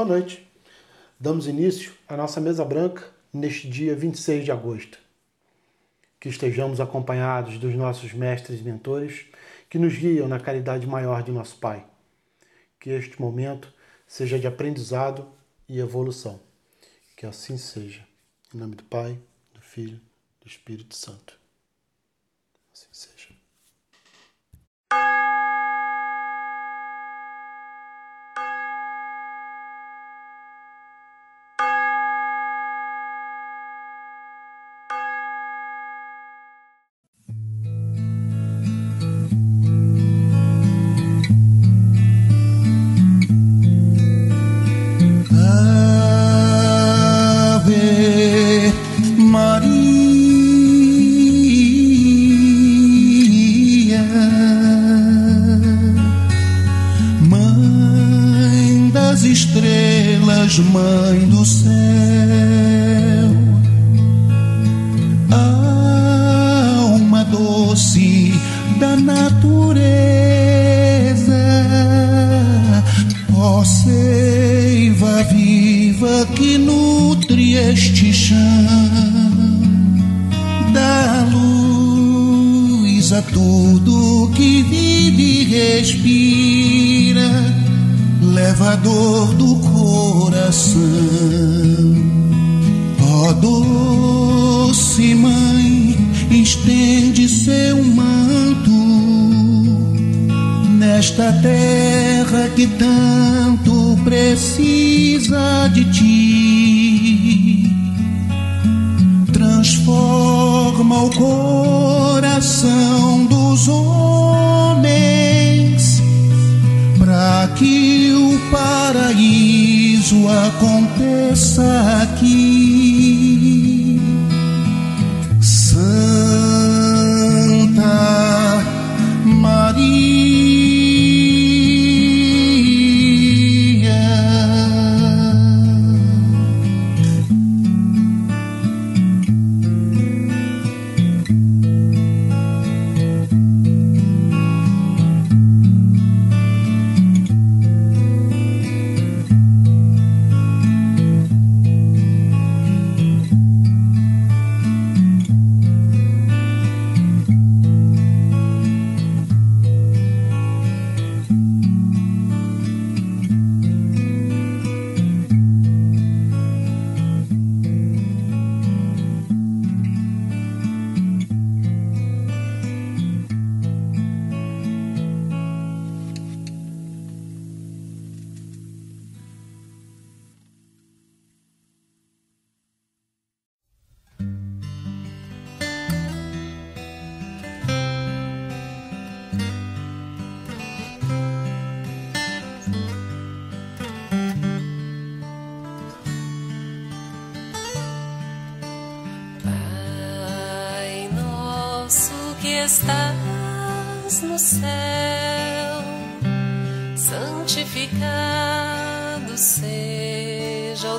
boa noite. Damos início à nossa mesa branca neste dia 26 de agosto. Que estejamos acompanhados dos nossos mestres e mentores que nos guiam na caridade maior de nosso Pai. Que este momento seja de aprendizado e evolução. Que assim seja. Em nome do Pai, do Filho, do Espírito Santo. Assim seja.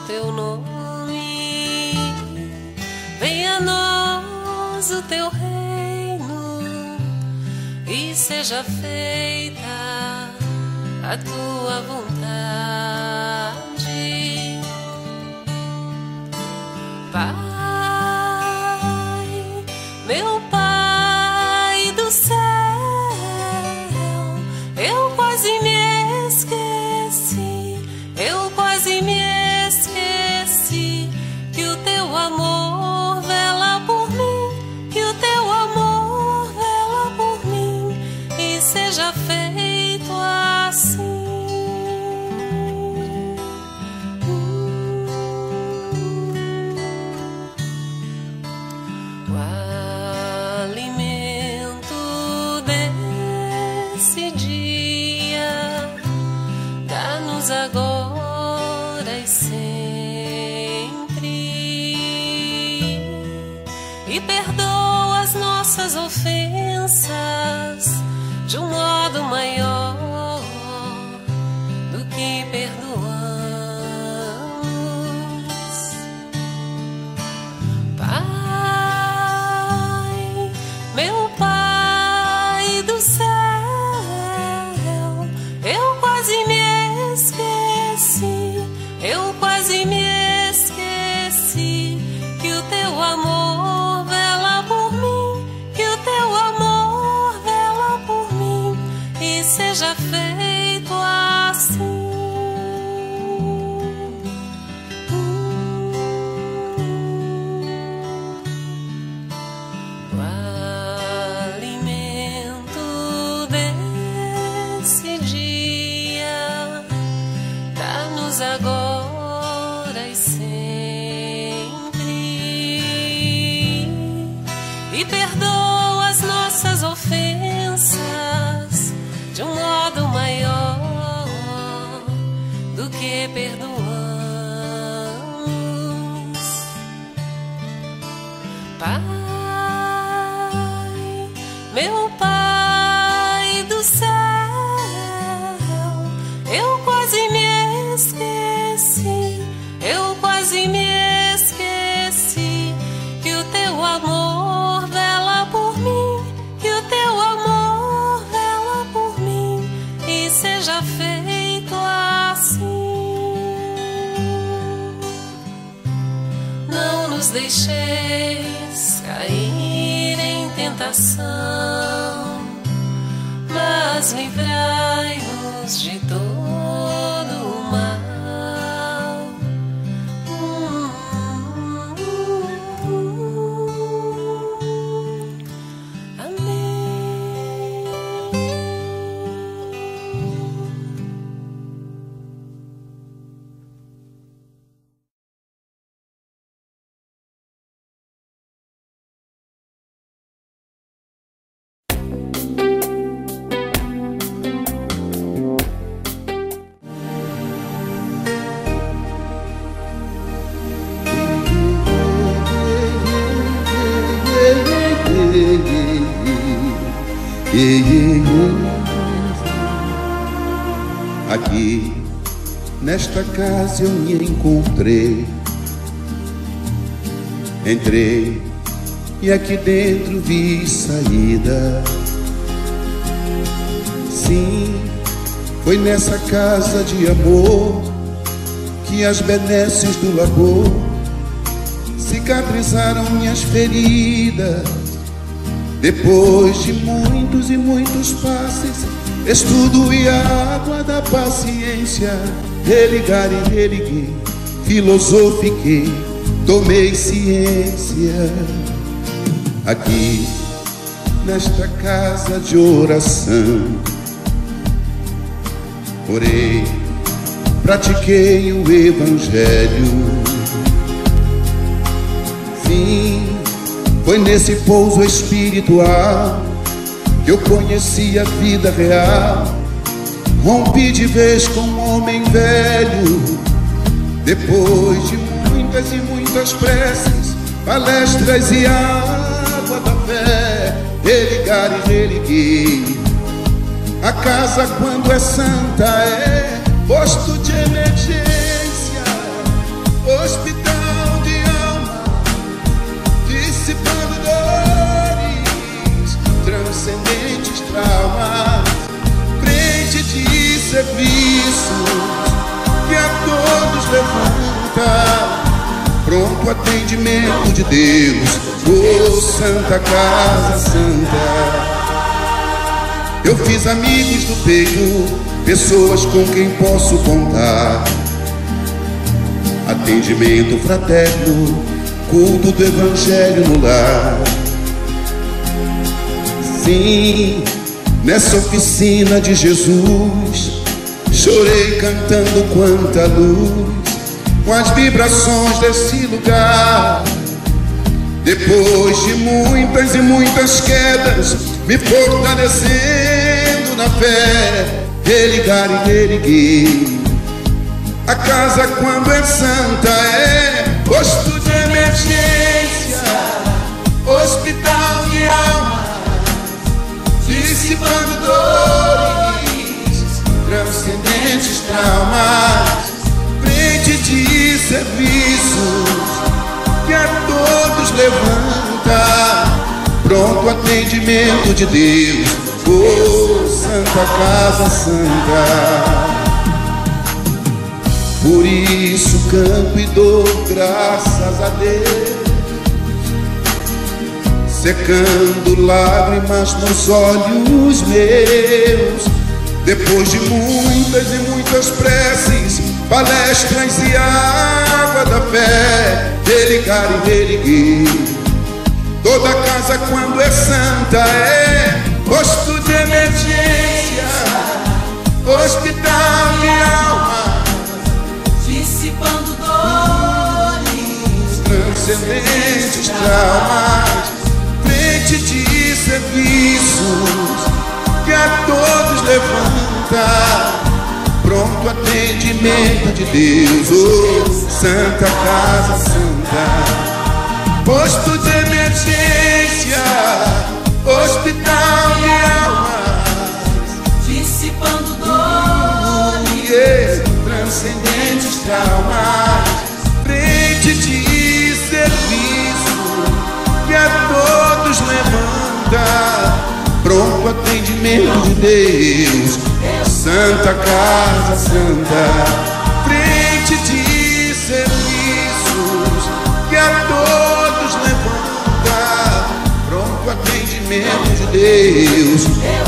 Teu nome. Venha a nós o teu reino e seja feita a tua vontade. Pai, meu nesta casa eu me encontrei. Entrei e aqui dentro vi saída. Sim, foi nessa casa de amor que as benesses do labor cicatrizaram minhas feridas. Depois de muitos e muitos passes, estudo e a água da paciência, religar e religuei, filosofiquei, tomei ciência. Aqui, nesta casa de oração, orei, pratiquei o Evangelho. Sim, foi nesse pouso espiritual que eu conheci a vida real. Rompi de vez com um homem velho. Depois de muitas e muitas preces, palestras e água da fé, religar e religuei. A casa, quando é santa, é posto de emergência, hospital serviço que a todos levanta, pronto atendimento de Deus, oh Santa Casa Santa. Eu fiz amigos do peito, pessoas com quem posso contar. Atendimento fraterno, culto do Evangelho no lar. Sim, nessa oficina de Jesus, chorei cantando quanta luz, com as vibrações desse lugar. Depois de muitas e muitas quedas, me fortalecendo na fé, religar e reerguer. A casa, quando é santa, é posto de emergência, hospital de alma, dissipando dores, transcendentes traumas, frente de serviços que a todos levanta, pronto atendimento de Deus, oh Santa Casa Santa. Por isso canto e dou graças a Deus, secando lágrimas nos olhos meus. Depois de muitas e muitas preces, palestras e água da fé, religar e religuei. Toda casa quando é santa é posto de emergência, hospital de alma, Dissipando dores, transcendentes traumas, frente de serviços que a todos levanta, pronto atendimento de Deus, oh, Santa Casa Santa, posto de emergência, hospital atendimento de Deus Santa Casa Santa, frente de serviços que a todos levanta, pronto atendimento de Deus,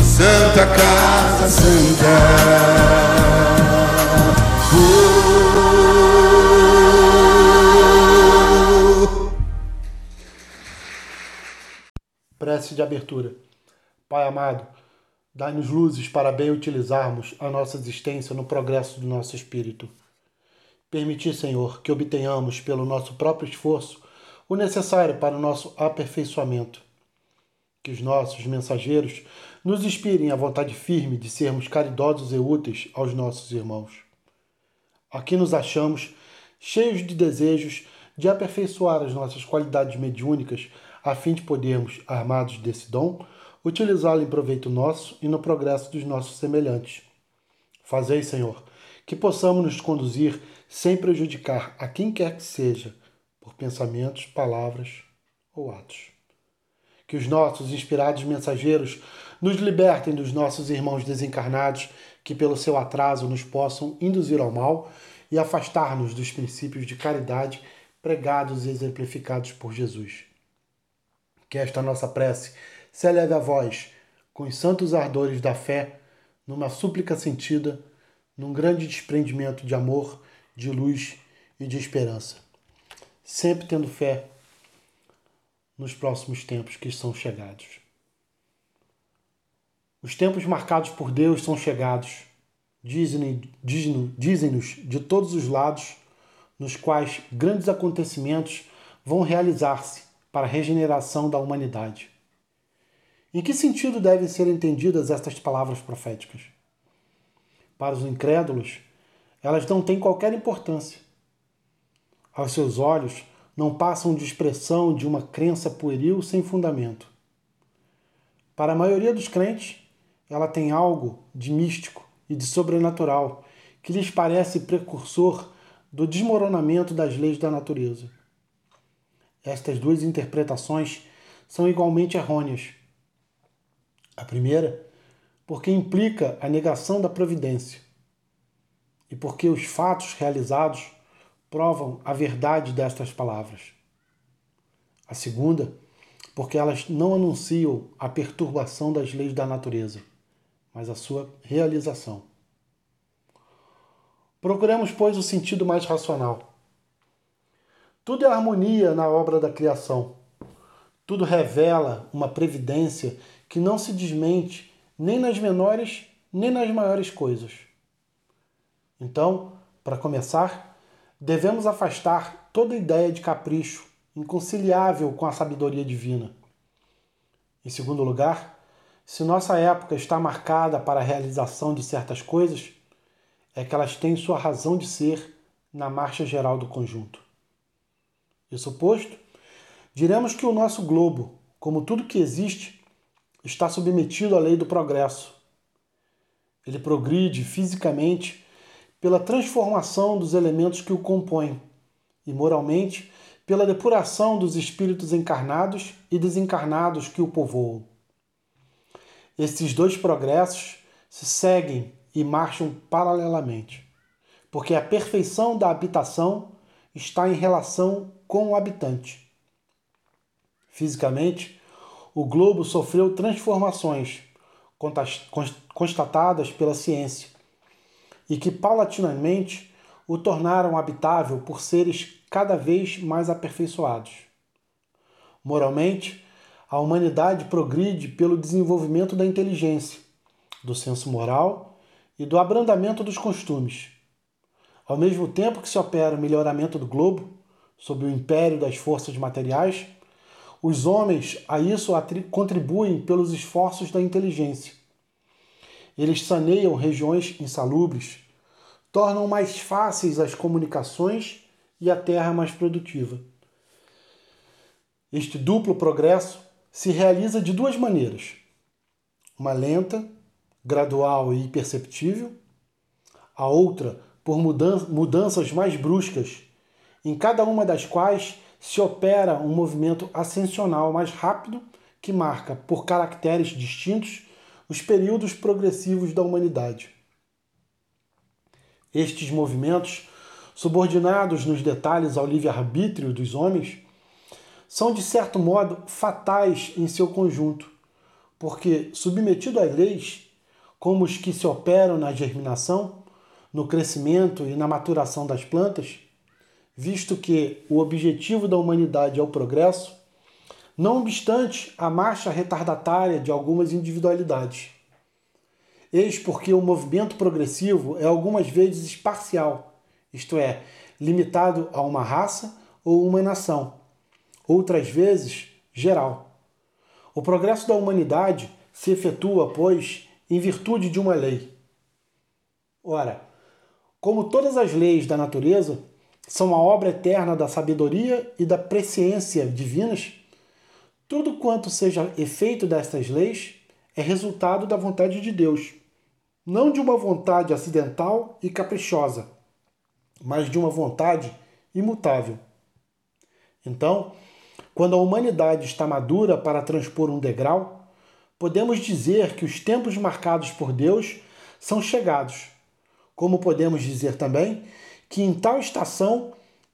Santa Casa Santa. Prece de abertura. Pai amado, Dai-nos luzes para bem utilizarmos a nossa existência no progresso do nosso espírito. Permiti, Senhor, que obtenhamos, pelo nosso próprio esforço, o necessário para o nosso aperfeiçoamento. Que os nossos mensageiros nos inspirem a vontade firme de sermos caridosos e úteis aos nossos irmãos. Aqui nos achamos cheios de desejos de aperfeiçoar as nossas qualidades mediúnicas a fim de podermos, armados desse dom, utilizá-lo em proveito nosso e no progresso dos nossos semelhantes. Fazei, Senhor, que possamos nos conduzir sem prejudicar a quem quer que seja, por pensamentos, palavras ou atos. Que os nossos inspirados mensageiros nos libertem dos nossos irmãos desencarnados que, pelo seu atraso, nos possam induzir ao mal e afastar-nos dos princípios de caridade pregados e exemplificados por Jesus. Que esta nossa prece se eleve a voz com os santos ardores da fé, numa súplica sentida, num grande desprendimento de amor, de luz e de esperança. Sempre tendo fé nos próximos tempos que são chegados. Os tempos marcados por Deus são chegados, dizem-nos de todos os lados, nos quais grandes acontecimentos vão realizar-se para a regeneração da humanidade. Em que sentido devem ser entendidas estas palavras proféticas? Para os incrédulos, elas não têm qualquer importância. Aos seus olhos, não passam de expressão de uma crença pueril sem fundamento. Para a maioria dos crentes, ela tem algo de místico e de sobrenatural que lhes parece precursor do desmoronamento das leis da natureza. Estas duas interpretações são igualmente errôneas a primeira, porque implica a negação da providência e porque os fatos realizados provam a verdade destas palavras. A segunda, porque elas não anunciam a perturbação das leis da natureza, mas a sua realização. Procuremos, pois, o sentido mais racional. Tudo é harmonia na obra da criação. Tudo revela uma previdência que não se desmente nem nas menores nem nas maiores coisas. Então, para começar, devemos afastar toda ideia de capricho inconciliável com a sabedoria divina. Em segundo lugar, se nossa época está marcada para a realização de certas coisas, é que elas têm sua razão de ser na marcha geral do conjunto. Isso posto, diremos que o nosso globo, como tudo que existe, está submetido à lei do progresso. Ele progride fisicamente pela transformação dos elementos que o compõem e moralmente pela depuração dos espíritos encarnados e desencarnados que o povoam. Esses dois progressos se seguem e marcham paralelamente, porque a perfeição da habitação está em relação com o habitante. Fisicamente, o globo sofreu transformações constatadas pela ciência e que paulatinamente o tornaram habitável por seres cada vez mais aperfeiçoados. Moralmente, a humanidade progride pelo desenvolvimento da inteligência, do senso moral e do abrandamento dos costumes. Ao mesmo tempo que se opera o melhoramento do globo, sob o império das forças materiais, os homens a isso contribuem pelos esforços da inteligência. Eles saneiam regiões insalubres, tornam mais fáceis as comunicações e a terra mais produtiva. Este duplo progresso se realiza de duas maneiras: uma lenta, gradual e imperceptível, a outra por mudanças mais bruscas, em cada uma das quais se opera um movimento ascensional mais rápido que marca, por caracteres distintos, os períodos progressivos da humanidade. Estes movimentos, subordinados nos detalhes ao livre-arbítrio dos homens, são de certo modo fatais em seu conjunto, porque, submetido às leis, como os que se operam na germinação, no crescimento e na maturação das plantas, visto que o objetivo da humanidade é o progresso, não obstante a marcha retardatária de algumas individualidades. Eis porque o movimento progressivo é algumas vezes parcial, isto é, limitado a uma raça ou uma nação, outras vezes geral. O progresso da humanidade se efetua, pois, em virtude de uma lei. Ora, como todas as leis da natureza são a obra eterna da sabedoria e da presciência divinas, tudo quanto seja efeito destas leis é resultado da vontade de Deus não de uma vontade acidental e caprichosa, mas de uma vontade imutável. Então, quando a humanidade está madura para transpor um degrau, podemos dizer que os tempos marcados por Deus são chegados, como podemos dizer também que em tal estação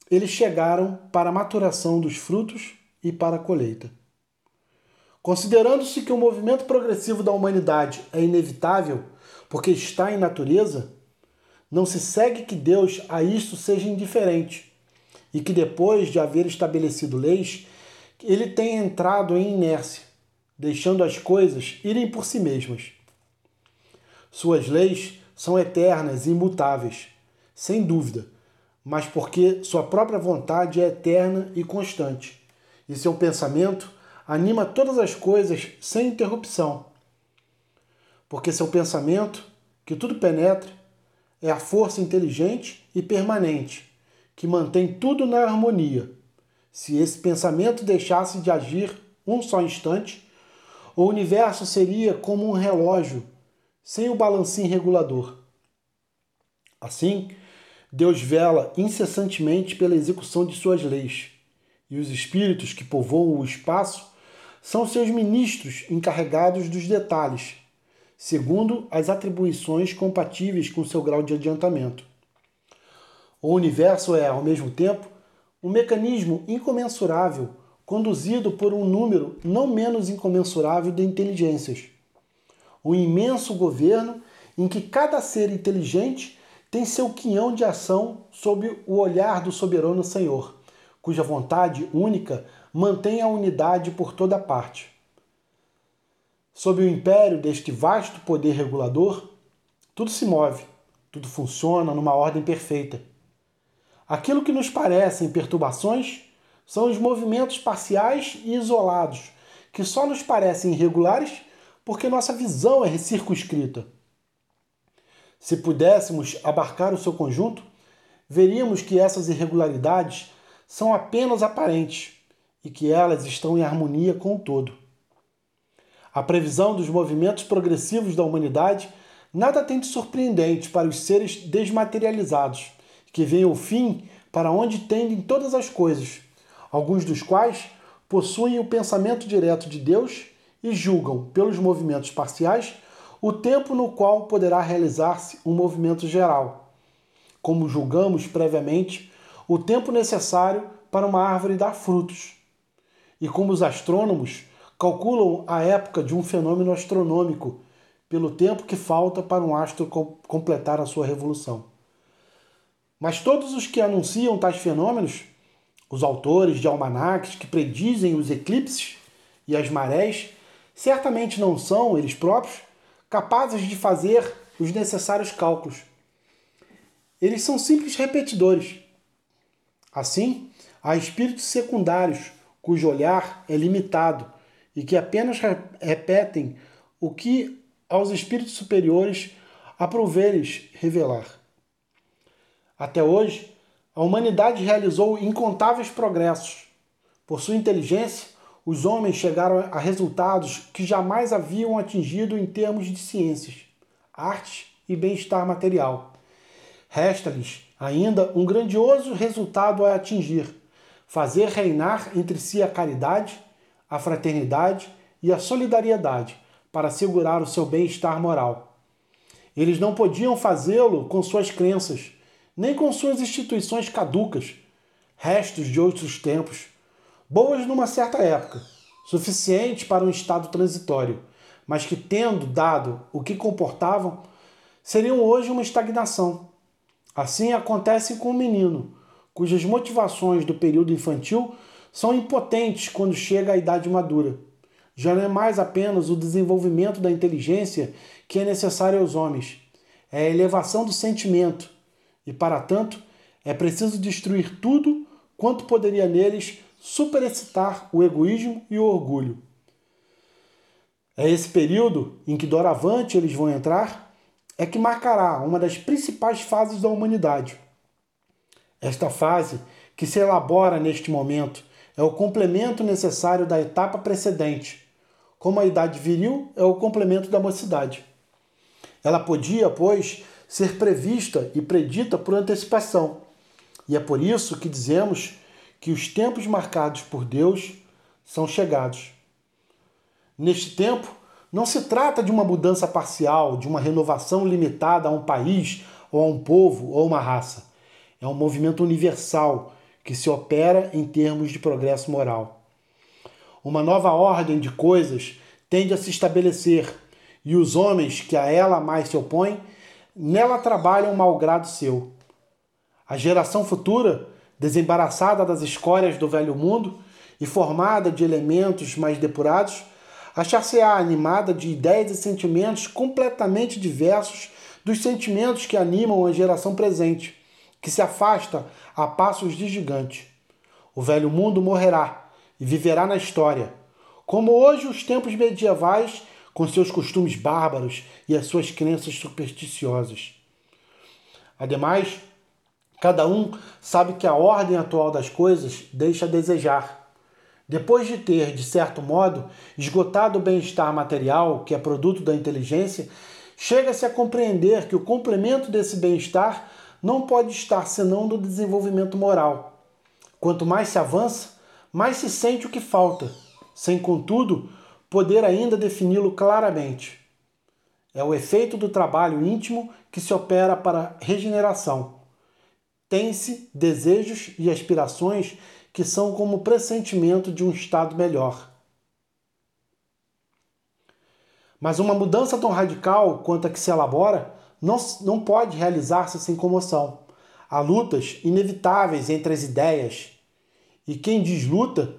eles chegaram para a maturação dos frutos e para a colheita. Considerando-se que o movimento progressivo da humanidade é inevitável, porque está em natureza, não se segue que Deus a isto seja indiferente e que depois de haver estabelecido leis, ele tenha entrado em inércia, deixando as coisas irem por si mesmas. Suas leis são eternas e imutáveis, sem dúvida, mas porque sua própria vontade é eterna e constante, e seu pensamento anima todas as coisas sem interrupção porque seu pensamento, que tudo penetra, é a força inteligente e permanente, que mantém tudo na harmonia. Se esse pensamento deixasse de agir um só instante, o universo seria como um relógio sem o balancinho regulador. Assim, Deus vela incessantemente pela execução de suas leis, e os espíritos que povoam o espaço são seus ministros encarregados dos detalhes segundo as atribuições compatíveis com seu grau de adiantamento. O universo é, ao mesmo tempo, um mecanismo incomensurável conduzido por um número não menos incomensurável de inteligências. Um imenso governo em que cada ser inteligente tem seu quinhão de ação sob o olhar do soberano Senhor, cuja vontade única mantém a unidade por toda parte. Sob o império deste vasto poder regulador, tudo se move, tudo funciona numa ordem perfeita. Aquilo que nos parecem perturbações são os movimentos parciais e isolados, que só nos parecem irregulares porque nossa visão é circunscrita. Se pudéssemos abarcar o seu conjunto, veríamos que essas irregularidades são apenas aparentes e que elas estão em harmonia com o todo. A previsão dos movimentos progressivos da humanidade nada tem de surpreendente para os seres desmaterializados, que veem o fim para onde tendem todas as coisas, alguns dos quais possuem o pensamento direto de Deus e julgam, pelos movimentos parciais, o tempo no qual poderá realizar-se um movimento geral, como julgamos previamente o tempo necessário para uma árvore dar frutos. E como os astrônomos calculam a época de um fenômeno astronômico pelo tempo que falta para um astro completar a sua revolução. Mas todos os que anunciam tais fenômenos, os autores de almanaques que predizem os eclipses e as marés, certamente não são, eles próprios, capazes de fazer os necessários cálculos. Eles são simples repetidores. Assim, há espíritos secundários cujo olhar é limitado e que apenas repetem o que aos espíritos superiores aproveres revelar. Até hoje, a humanidade realizou incontáveis progressos. Por sua inteligência, os homens chegaram a resultados que jamais haviam atingido em termos de ciências, artes e bem-estar material. Resta-lhes ainda um grandioso resultado a atingir: fazer reinar entre si a caridade, a fraternidade e a solidariedade para assegurar o seu bem-estar moral. Eles não podiam fazê-lo com suas crenças, nem com suas instituições caducas, restos de outros tempos, boas numa certa época, suficiente para um estado transitório, mas que, tendo dado o que comportavam, seriam hoje uma estagnação. Assim acontece com o menino, cujas motivações do período infantil são impotentes quando chega à idade madura. Já não é mais apenas o desenvolvimento da inteligência que é necessário aos homens, é a elevação do sentimento, e para tanto é preciso destruir tudo quanto poderia neles superexcitar o egoísmo e o orgulho. É esse período em que doravante eles vão entrar é que marcará uma das principais fases da humanidade. Esta fase, que se elabora neste momento, é o complemento necessário da etapa precedente, como a idade viril é o complemento da mocidade. Ela podia, pois, ser prevista e predita por antecipação, e é por isso que dizemos que os tempos marcados por Deus são chegados. Neste tempo, não se trata de uma mudança parcial, de uma renovação limitada a um país, ou a um povo, ou uma raça. É um movimento universal que se opera em termos de progresso moral. Uma nova ordem de coisas tende a se estabelecer, e os homens que a ela mais se opõem, nela trabalham malgrado seu. A geração futura desembaraçada das escórias do velho mundo e formada de elementos mais depurados, achar-se-á animada de ideias e sentimentos completamente diversos dos sentimentos que animam a geração presente, que se afasta a passos de gigante. O velho mundo morrerá e viverá na história, como hoje os tempos medievais, com seus costumes bárbaros e as suas crenças supersticiosas. Ademais, Cada um sabe que a ordem atual das coisas deixa a desejar. Depois de ter, de certo modo, esgotado o bem-estar material, que é produto da inteligência, chega-se a compreender que o complemento desse bem-estar não pode estar senão no desenvolvimento moral. Quanto mais se avança, mais se sente o que falta, sem, contudo, poder ainda defini-lo claramente. É o efeito do trabalho íntimo que se opera para regeneração tem-se desejos e aspirações que são como pressentimento de um estado melhor. Mas uma mudança tão radical quanto a que se elabora não, não pode realizar-se sem comoção. Há lutas inevitáveis entre as ideias. E quem diz luta,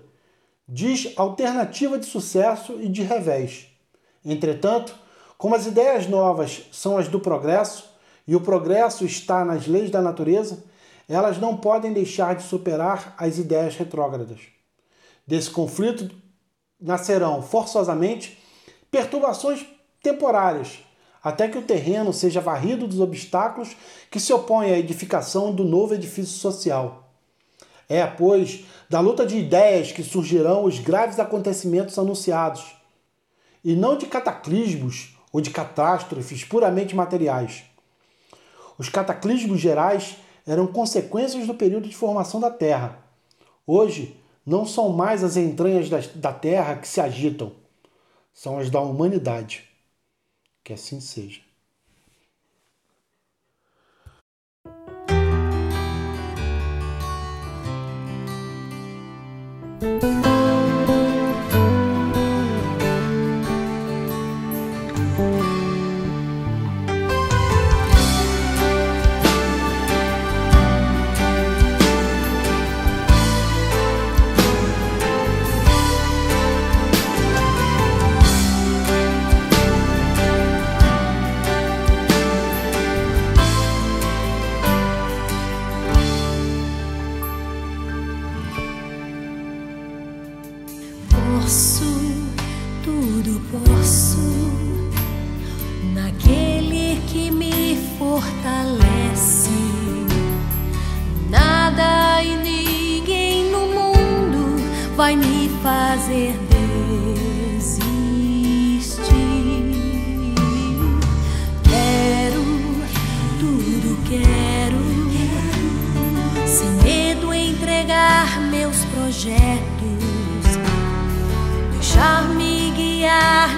diz alternativa de sucesso e de revés. Entretanto, como as ideias novas são as do progresso, e o progresso está nas leis da natureza, elas não podem deixar de superar as ideias retrógradas. Desse conflito nascerão forçosamente perturbações temporárias, até que o terreno seja varrido dos obstáculos que se opõem à edificação do novo edifício social. É, pois, da luta de ideias que surgirão os graves acontecimentos anunciados, e não de cataclismos ou de catástrofes puramente materiais. Os cataclismos gerais eram consequências do período de formação da Terra. Hoje, não são mais as entranhas da, da Terra que se agitam, são as da humanidade. Que assim seja. Projetos, deixar-me guiar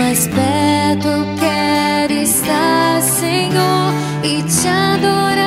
mais perto quero estar, Senhor, e te adorar.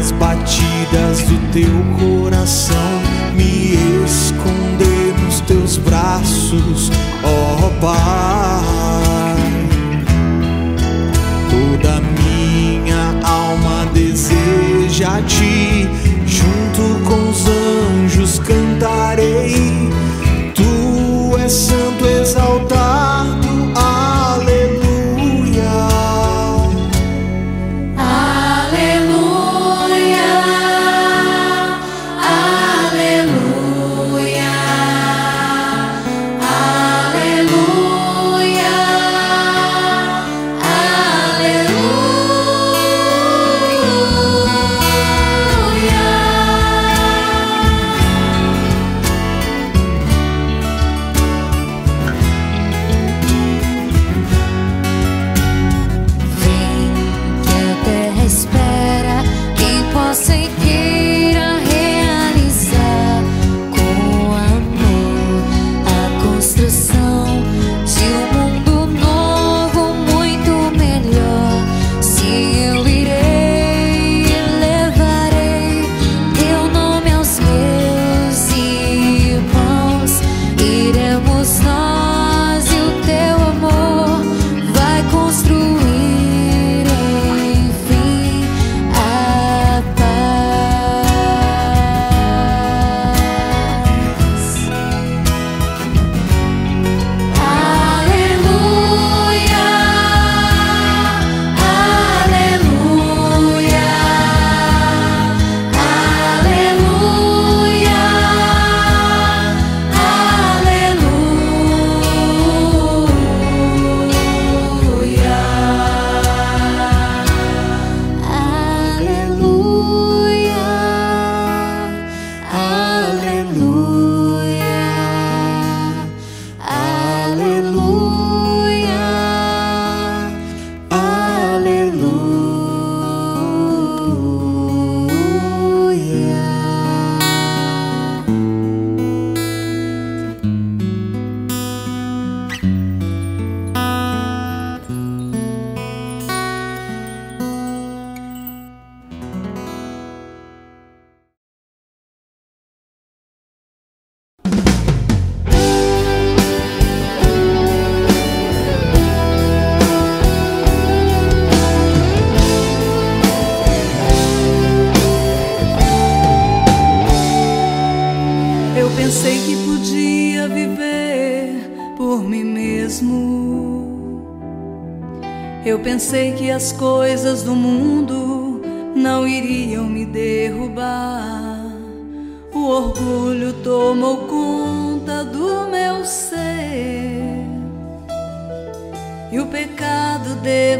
as batidas do teu coração, me esconder nos teus braços, ó oh Pai. Toda minha alma deseja te.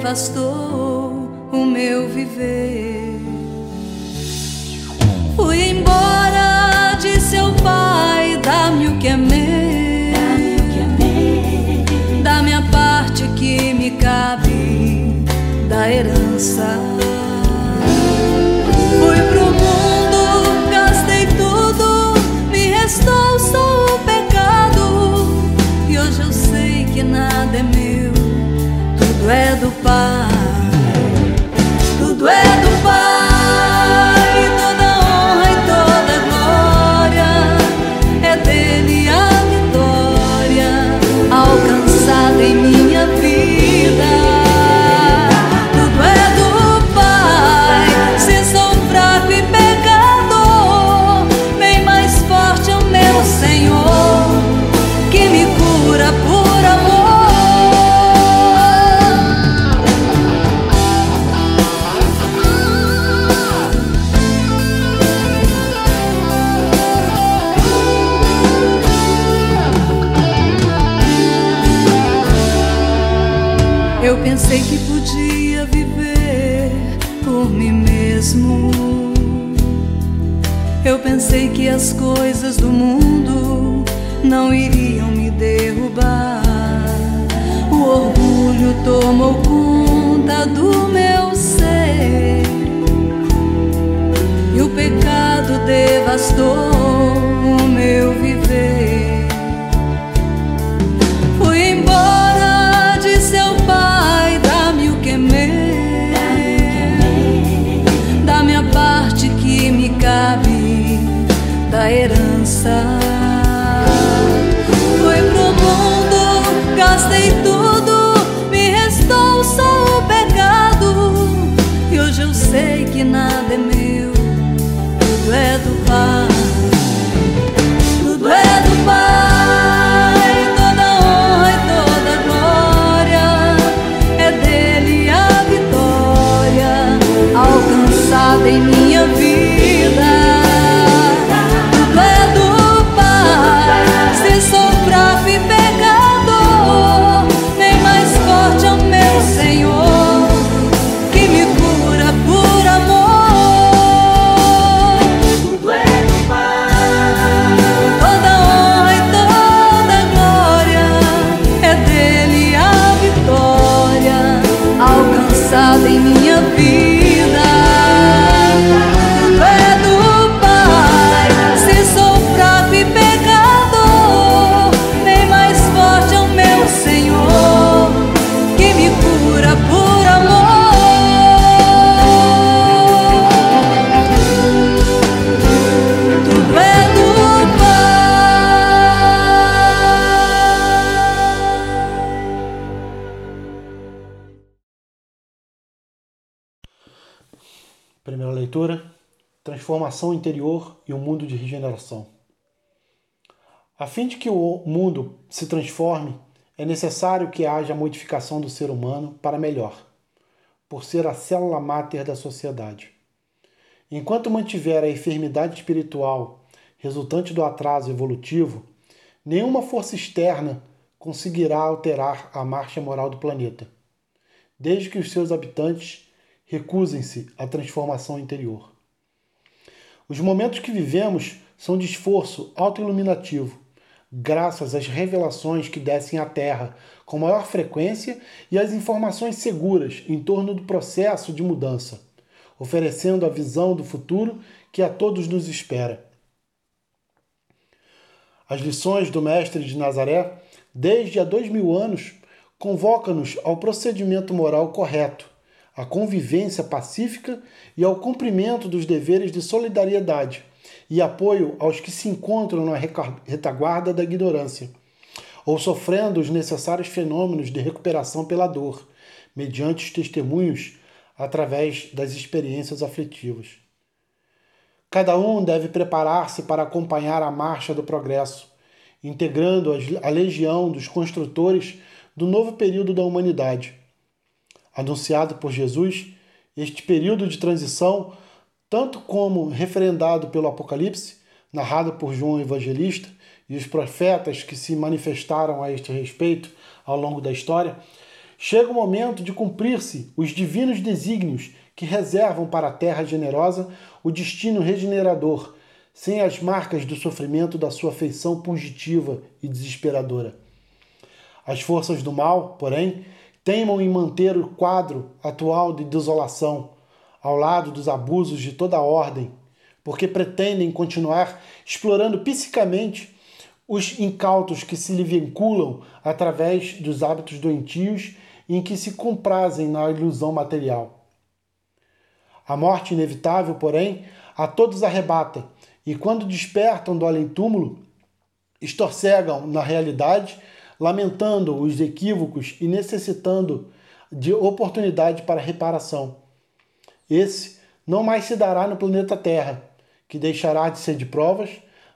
Devastou o meu viver. Fui embora, disse ao pai: dá-me o que é meu, dá-me a parte que me cabe da herança. стена Primeira leitura: Transformação interior e o mundo de regeneração. A fim de que o mundo se transforme, é necessário que haja modificação do ser humano para melhor, por ser a célula máter da sociedade. Enquanto mantiver a enfermidade espiritual resultante do atraso evolutivo, nenhuma força externa conseguirá alterar a marcha moral do planeta, desde que os seus habitantes recusem-se à transformação interior. Os momentos que vivemos são de esforço autoiluminativo, graças às revelações que descem à Terra com maior frequência e às informações seguras em torno do processo de mudança, oferecendo a visão do futuro que a todos nos espera. As lições do Mestre de Nazaré, desde há dois mil anos, convocam-nos ao procedimento moral correto, à convivência pacífica e ao cumprimento dos deveres de solidariedade e apoio aos que se encontram na retaguarda da ignorância, ou sofrendo os necessários fenômenos de recuperação pela dor, mediante os testemunhos através das experiências aflitivas. Cada um deve preparar-se para acompanhar a marcha do progresso, integrando a legião dos construtores do novo período da humanidade. Anunciado por Jesus, este período de transição, tanto como referendado pelo Apocalipse, narrado por João Evangelista e os profetas que se manifestaram a este respeito ao longo da história, chega o momento de cumprir-se os divinos desígnios que reservam para a terra generosa o destino regenerador, sem as marcas do sofrimento da sua feição pungitiva e desesperadora. As forças do mal, porém, teimam em manter o quadro atual de desolação, ao lado dos abusos de toda ordem, porque pretendem continuar explorando psicamente os incautos que se lhe vinculam através dos hábitos doentios em que se comprazem na ilusão material. A morte inevitável, porém, a todos arrebata, e quando despertam do além-túmulo, estorcegam na realidade, lamentando os equívocos e necessitando de oportunidade para reparação. Esse não mais se dará no planeta Terra, que deixará de ser de provas,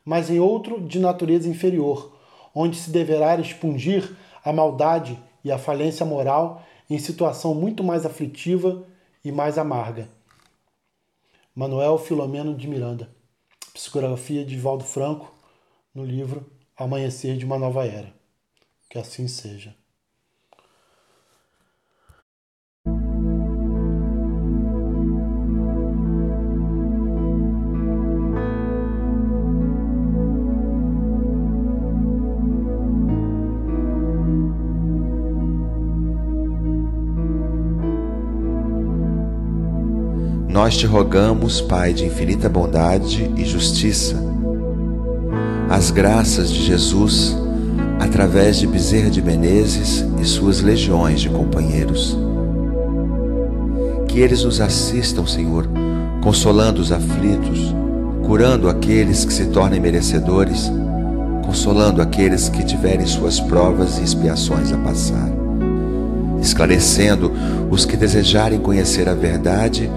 mas em outro de natureza inferior, onde se deverá expungir a maldade e a falência moral em situação muito mais aflitiva e mais amarga. Manuel Filomeno de Miranda. Psicografia de Valdo Franco, no livro Amanhecer de uma Nova Era. Que assim seja. nós te rogamos, Pai de infinita bondade e justiça, as graças de Jesus através de Bezerra de Menezes e suas legiões de companheiros. Que eles nos assistam, Senhor, consolando os aflitos, curando aqueles que se tornem merecedores, consolando aqueles que tiverem suas provas e expiações a passar, esclarecendo os que desejarem conhecer a verdade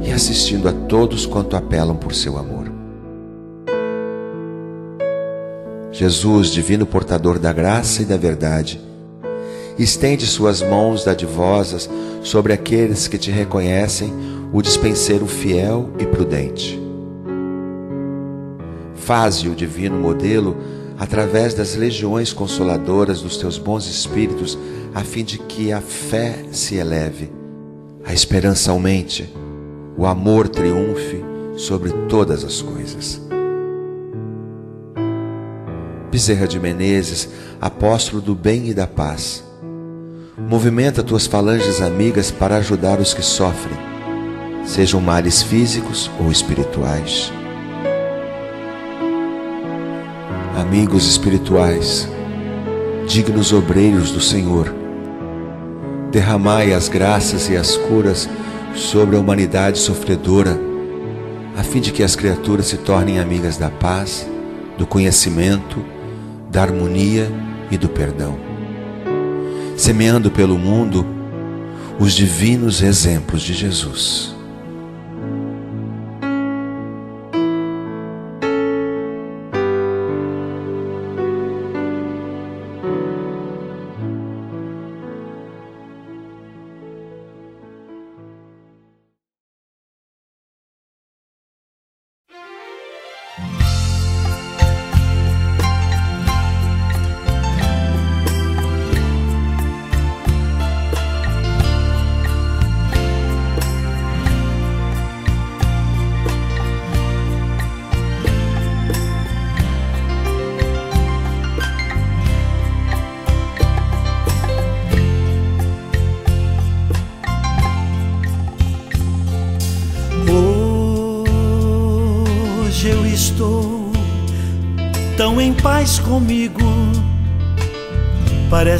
e assistindo a todos quanto apelam por seu amor. Jesus, divino portador da graça e da verdade, estende suas mãos dadivosas sobre aqueles que te reconhecem o dispenseiro fiel e prudente. Faze o divino modelo através das legiões consoladoras dos teus bons espíritos, a fim de que a fé se eleve, a esperança aumente o amor triunfe sobre todas as coisas. Bezerra de Menezes, apóstolo do bem e da paz, movimenta tuas falanges amigas para ajudar os que sofrem, sejam males físicos ou espirituais. Amigos espirituais, dignos obreiros do Senhor, derramai as graças e as curas sobre a humanidade sofredora, a fim de que as criaturas se tornem amigas da paz, do conhecimento, da harmonia e do perdão, semeando pelo mundo os divinos exemplos de Jesus.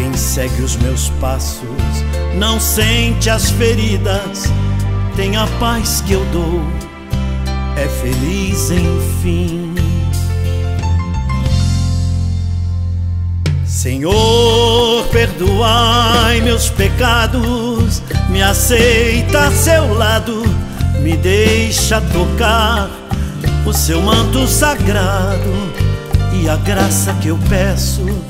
Quem segue os meus passos não sente as feridas, tem a paz que eu dou, é feliz enfim. Senhor, perdoai meus pecados, me aceita a seu lado, me deixa tocar o seu manto sagrado e a graça que eu peço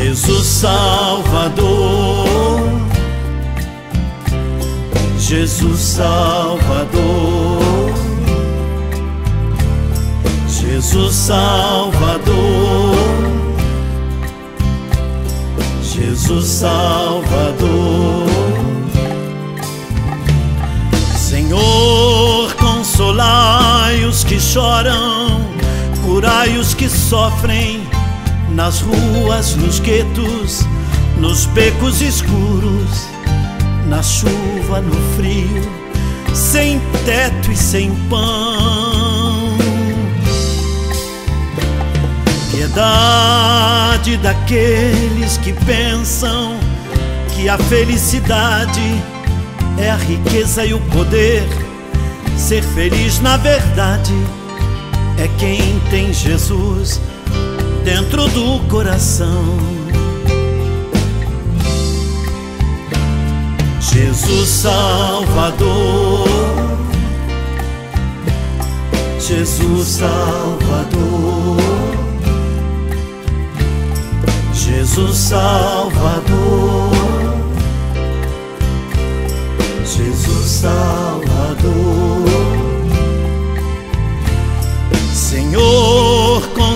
Jesus Salvador, Jesus Salvador, Jesus Salvador, Jesus Salvador. Senhor, consolai os que choram, curai os que sofrem nas ruas, nos guetos, nos becos escuros, na chuva, no frio, sem teto e sem pão. Piedade daqueles que pensam que a felicidade é a riqueza e o poder. Ser feliz na verdade é quem tem Jesus dentro do coração. Jesus Salvador, Jesus Salvador, Jesus Salvador, Jesus Salvador. Senhor,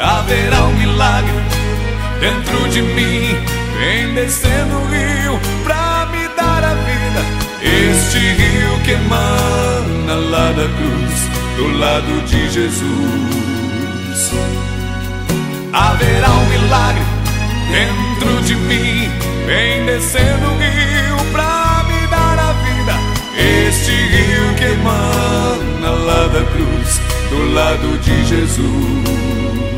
Haverá um milagre dentro de mim, vem descendo o rio pra me dar a vida. Este rio que emana lá da cruz, do lado de Jesus. Haverá um milagre dentro de mim, vem descendo o rio pra me dar a vida. Este rio que emana lá da cruz, do lado de Jesus.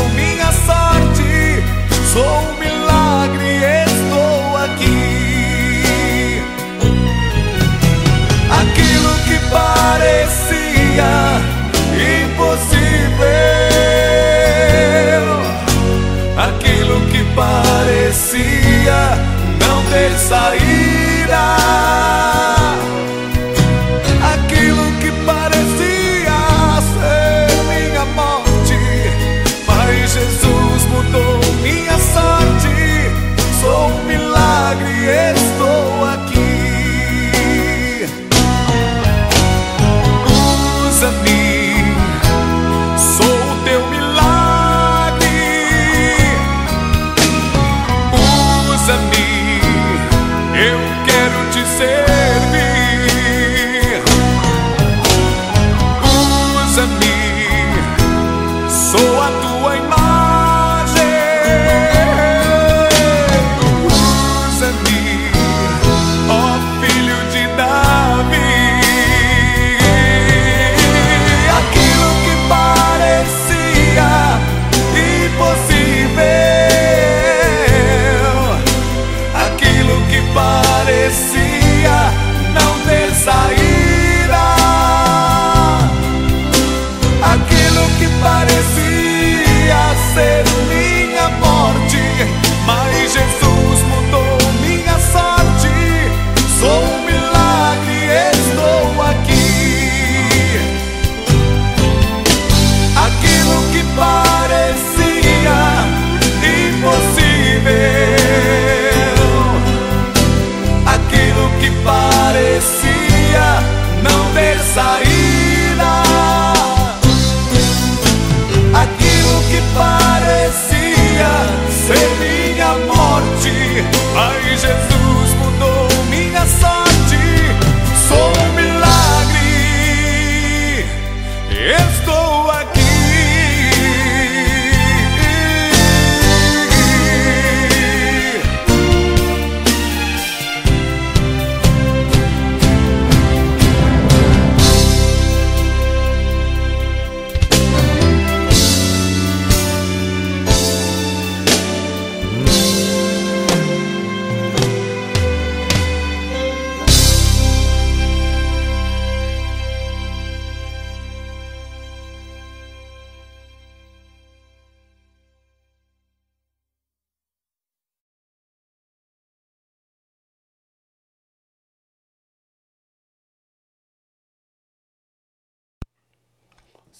aquilo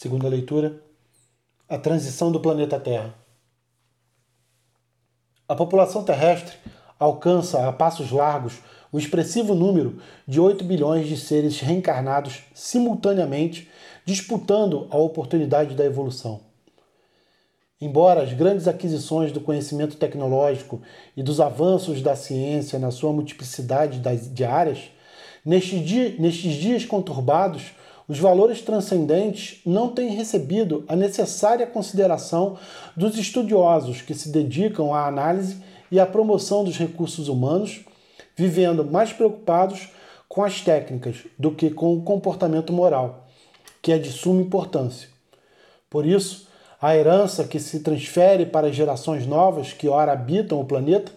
Segunda leitura, a transição do planeta Terra. A população terrestre alcança a passos largos o expressivo número de 8 bilhões de seres reencarnados simultaneamente, disputando a oportunidade da evolução. Embora as grandes aquisições do conhecimento tecnológico e dos avanços da ciência na sua multiplicidade de áreas, nestes, dia- nestes dias conturbados, os valores transcendentes não têm recebido a necessária consideração dos estudiosos que se dedicam à análise e à promoção dos recursos humanos, vivendo mais preocupados com as técnicas do que com o comportamento moral, que é de suma importância. Por isso, a herança que se transfere para as gerações novas que ora habitam o planeta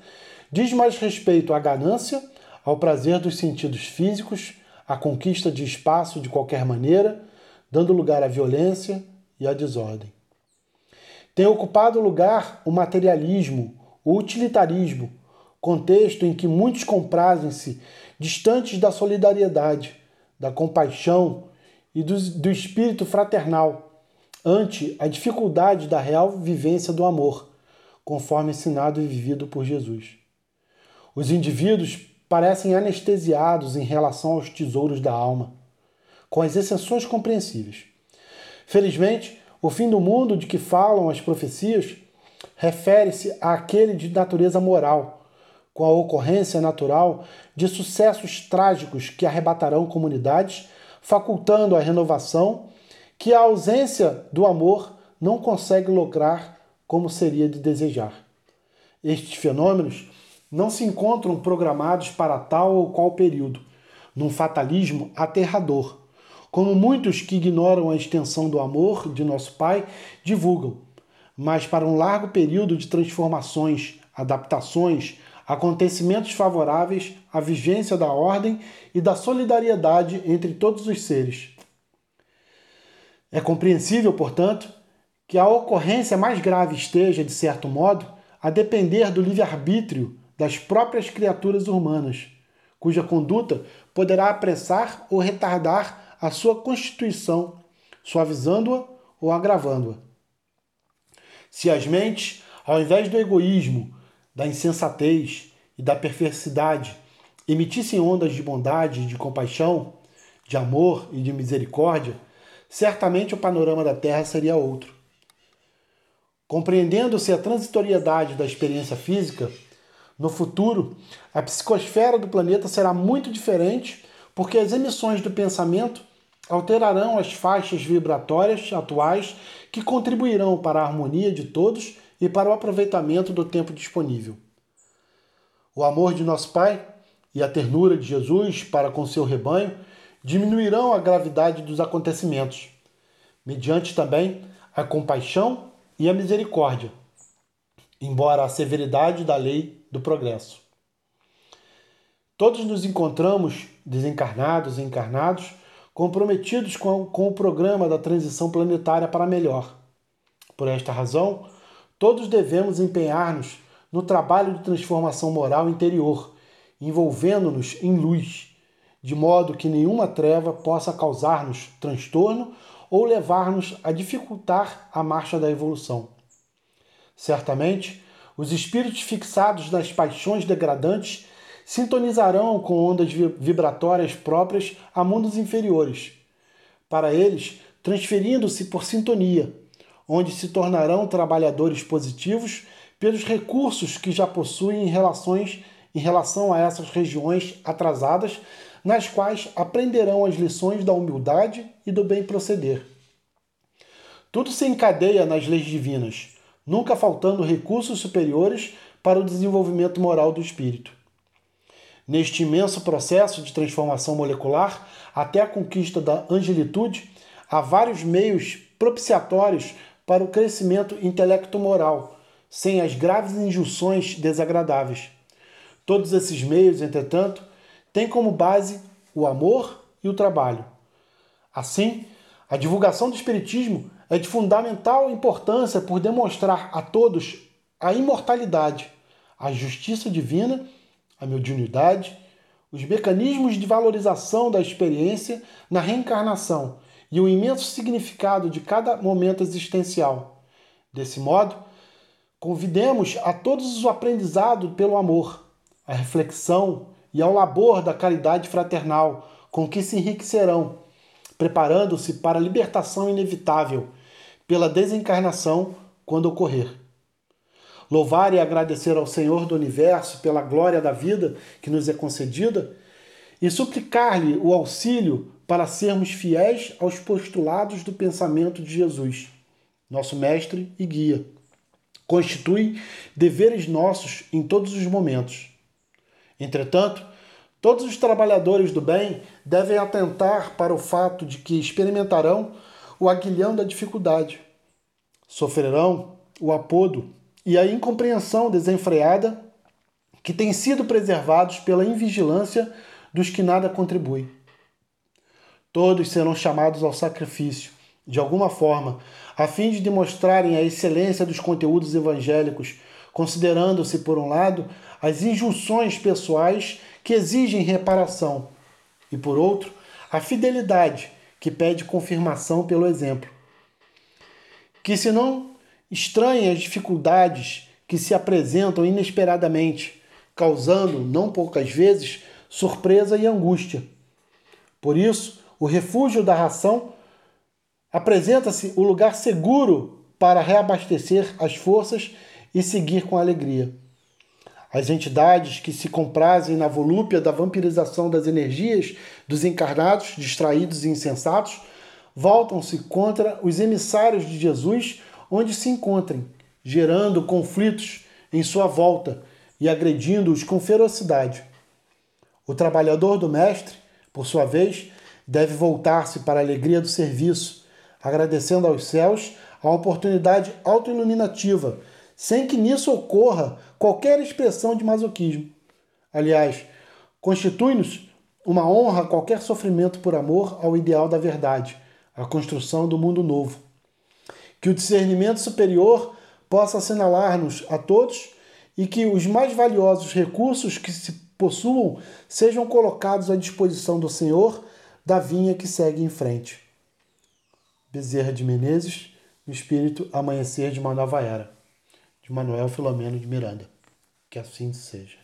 diz mais respeito à ganância, ao prazer dos sentidos físicos, à conquista de espaço de qualquer maneira, dando lugar à violência e à desordem. Tem ocupado lugar o materialismo, o utilitarismo, contexto em que muitos comprazem-se distantes da solidariedade, da compaixão e do, do espírito fraternal, ante a dificuldade da real vivência do amor, conforme ensinado e vivido por Jesus. Os indivíduos parecem anestesiados em relação aos tesouros da alma, com as exceções compreensíveis. Felizmente, o fim do mundo de que falam as profecias refere-se àquele de natureza moral, com a ocorrência natural de sucessos trágicos que arrebatarão comunidades, facultando a renovação que a ausência do amor não consegue lograr como seria de desejar. Estes fenômenos não se encontram programados para tal ou qual período, num fatalismo aterrador, como muitos que ignoram a extensão do amor de nosso Pai divulgam, mas para um largo período de transformações, adaptações, acontecimentos favoráveis à vigência da ordem e da solidariedade entre todos os seres. É compreensível, portanto, que a ocorrência mais grave esteja, de certo modo, a depender do livre-arbítrio das próprias criaturas humanas, cuja conduta poderá apressar ou retardar a sua constituição, suavizando-a ou agravando-a. Se as mentes, ao invés do egoísmo, da insensatez e da perversidade, emitissem ondas de bondade de compaixão, de amor e de misericórdia, certamente o panorama da Terra seria outro. Compreendendo-se a transitoriedade da experiência física, no futuro, a psicosfera do planeta será muito diferente porque as emissões do pensamento alterarão as faixas vibratórias atuais que contribuirão para a harmonia de todos e para o aproveitamento do tempo disponível. O amor de nosso Pai e a ternura de Jesus para com seu rebanho diminuirão a gravidade dos acontecimentos, mediante também a compaixão e a misericórdia, embora a severidade da lei do progresso. Todos nos encontramos, desencarnados e encarnados, comprometidos com, com o programa da transição planetária para melhor. Por esta razão, todos devemos empenhar-nos no trabalho de transformação moral interior, envolvendo-nos em luz, de modo que nenhuma treva possa causar-nos transtorno ou levar-nos a dificultar a marcha da evolução. Certamente, os espíritos fixados nas paixões degradantes sintonizarão com ondas vibratórias próprias a mundos inferiores. Para eles, transferindo-se por sintonia, onde se tornarão trabalhadores positivos pelos recursos que já possuem em, relações, em relação a essas regiões atrasadas, nas quais aprenderão as lições da humildade e do bem proceder. Tudo se encadeia nas leis divinas nunca faltando recursos superiores para o desenvolvimento moral do espírito. Neste imenso processo de transformação molecular, até a conquista da angelitude, há vários meios propiciatórios para o crescimento intelecto-moral, sem as graves injunções desagradáveis. Todos esses meios, entretanto, têm como base o amor e o trabalho. Assim, a divulgação do Espiritismo é de fundamental importância por demonstrar a todos a imortalidade, a justiça divina, a mediunidade, os mecanismos de valorização da experiência na reencarnação e o imenso significado de cada momento existencial. Desse modo, convidemos a todos o aprendizado pelo amor, a reflexão e ao labor da caridade fraternal, com que se enriquecerão preparando-se para a libertação inevitável pela desencarnação quando ocorrer. Louvar e agradecer ao Senhor do universo pela glória da vida que nos é concedida e suplicar-lhe o auxílio para sermos fiéis aos postulados do pensamento de Jesus, nosso mestre e guia. Constitui deveres nossos em todos os momentos. Entretanto, todos os trabalhadores do bem devem atentar para o fato de que experimentarão o aguilhão da dificuldade, sofrerão o apodo e a incompreensão desenfreada que têm sido preservados pela invigilância dos que nada contribuem. Todos serão chamados ao sacrifício, de alguma forma, a fim de demonstrarem a excelência dos conteúdos evangélicos, considerando-se, por um lado, as injunções pessoais que exigem reparação, e, por outro, a fidelidade que pede confirmação pelo exemplo. Que se não estranhem as dificuldades que se apresentam inesperadamente, causando, não poucas vezes, surpresa e angústia. Por isso, o refúgio da ração apresenta-se o lugar seguro para reabastecer as forças e seguir com alegria. As entidades que se comprazem na volúpia da vampirização das energias dos encarnados, distraídos e insensatos, voltam-se contra os emissários de Jesus onde se encontrem, gerando conflitos em sua volta e agredindo-os com ferocidade. O trabalhador do Mestre, por sua vez, deve voltar-se para a alegria do serviço, agradecendo aos céus a oportunidade autoiluminativa, sem que nisso ocorra qualquer expressão de masoquismo. Aliás, constitui-nos uma honra qualquer sofrimento por amor ao ideal da verdade, a construção do mundo novo. Que o discernimento superior possa assinalar-nos a todos e que os mais valiosos recursos que se possuam sejam colocados à disposição do Senhor da vinha que segue em frente. Bezerra de Menezes, no espírito Amanhecer de uma Nova Era, de Manuel Filomeno de Miranda. Que assim seja.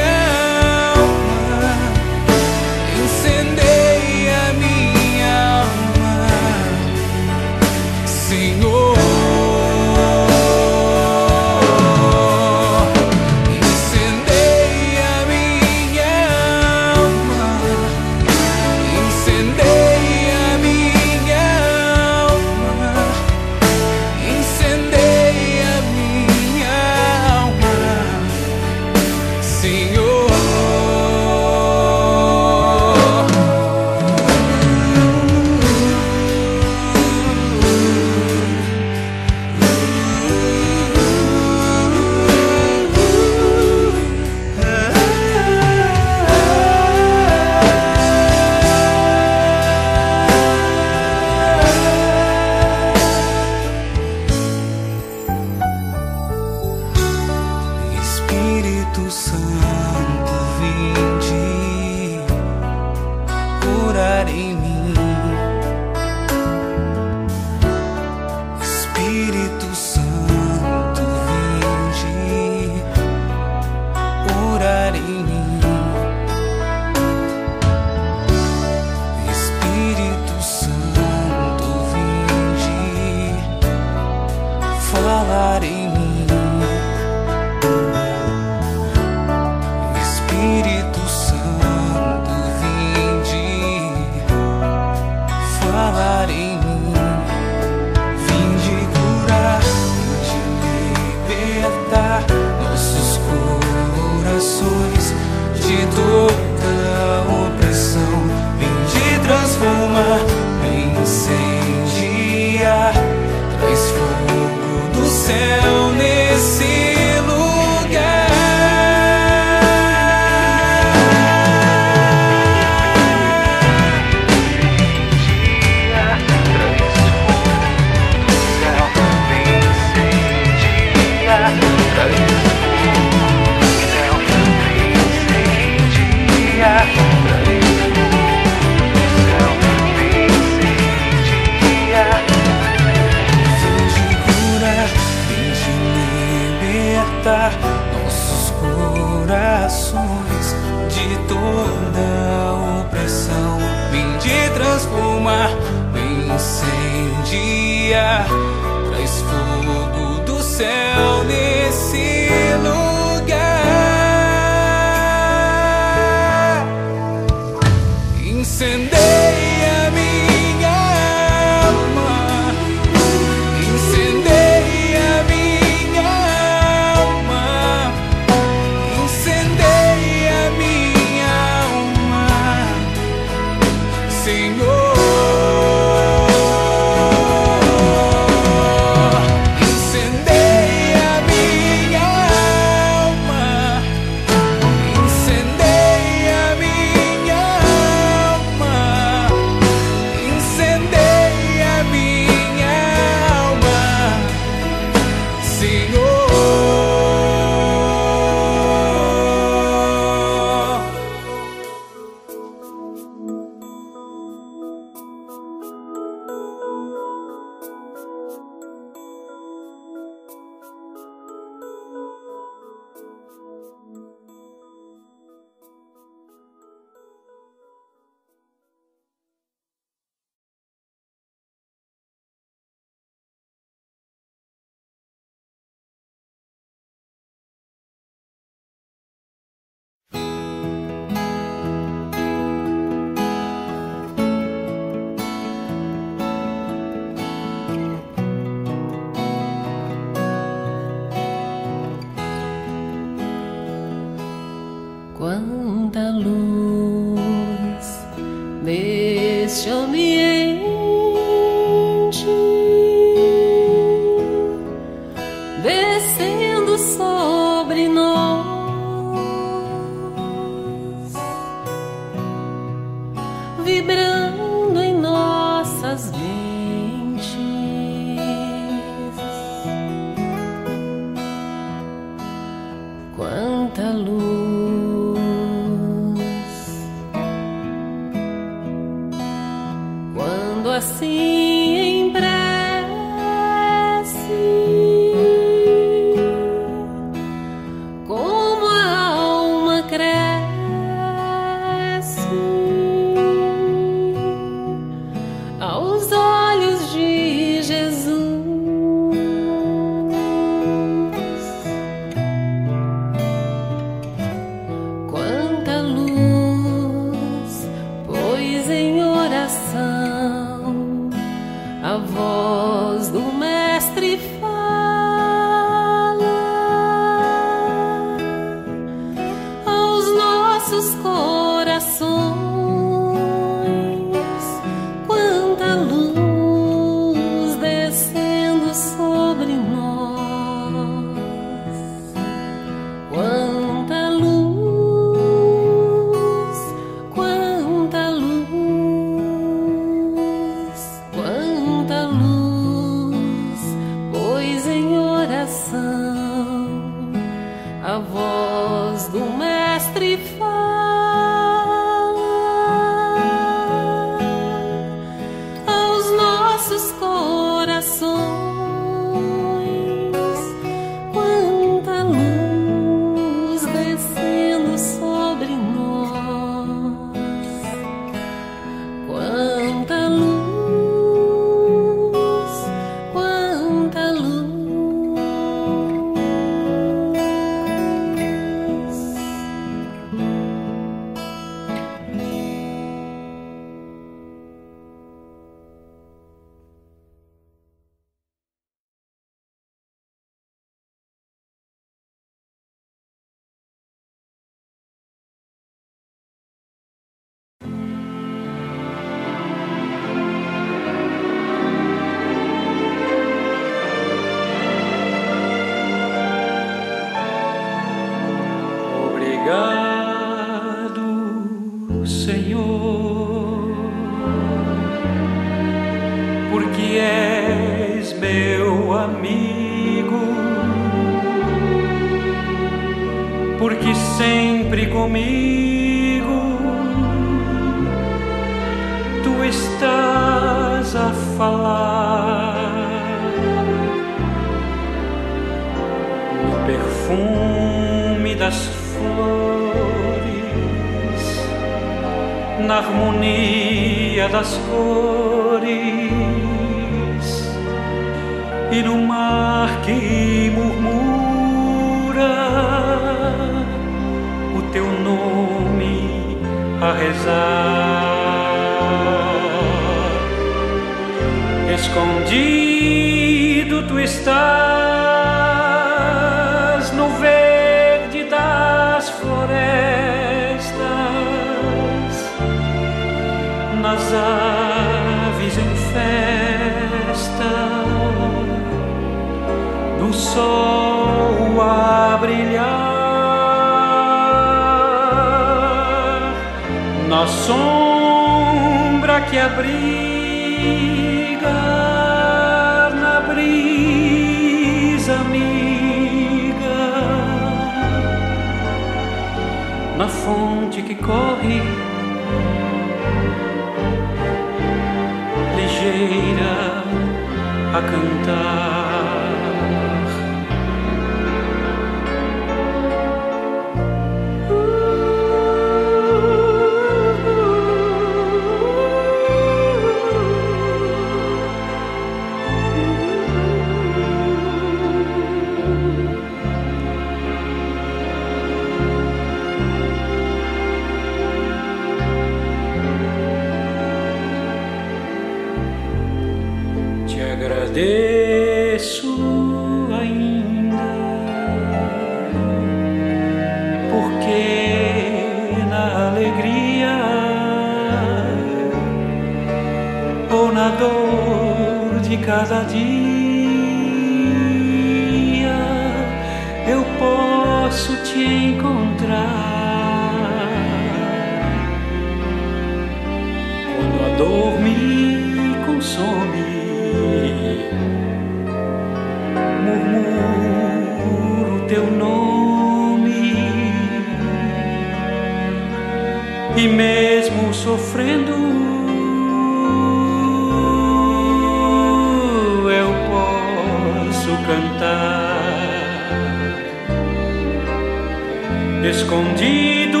Escondido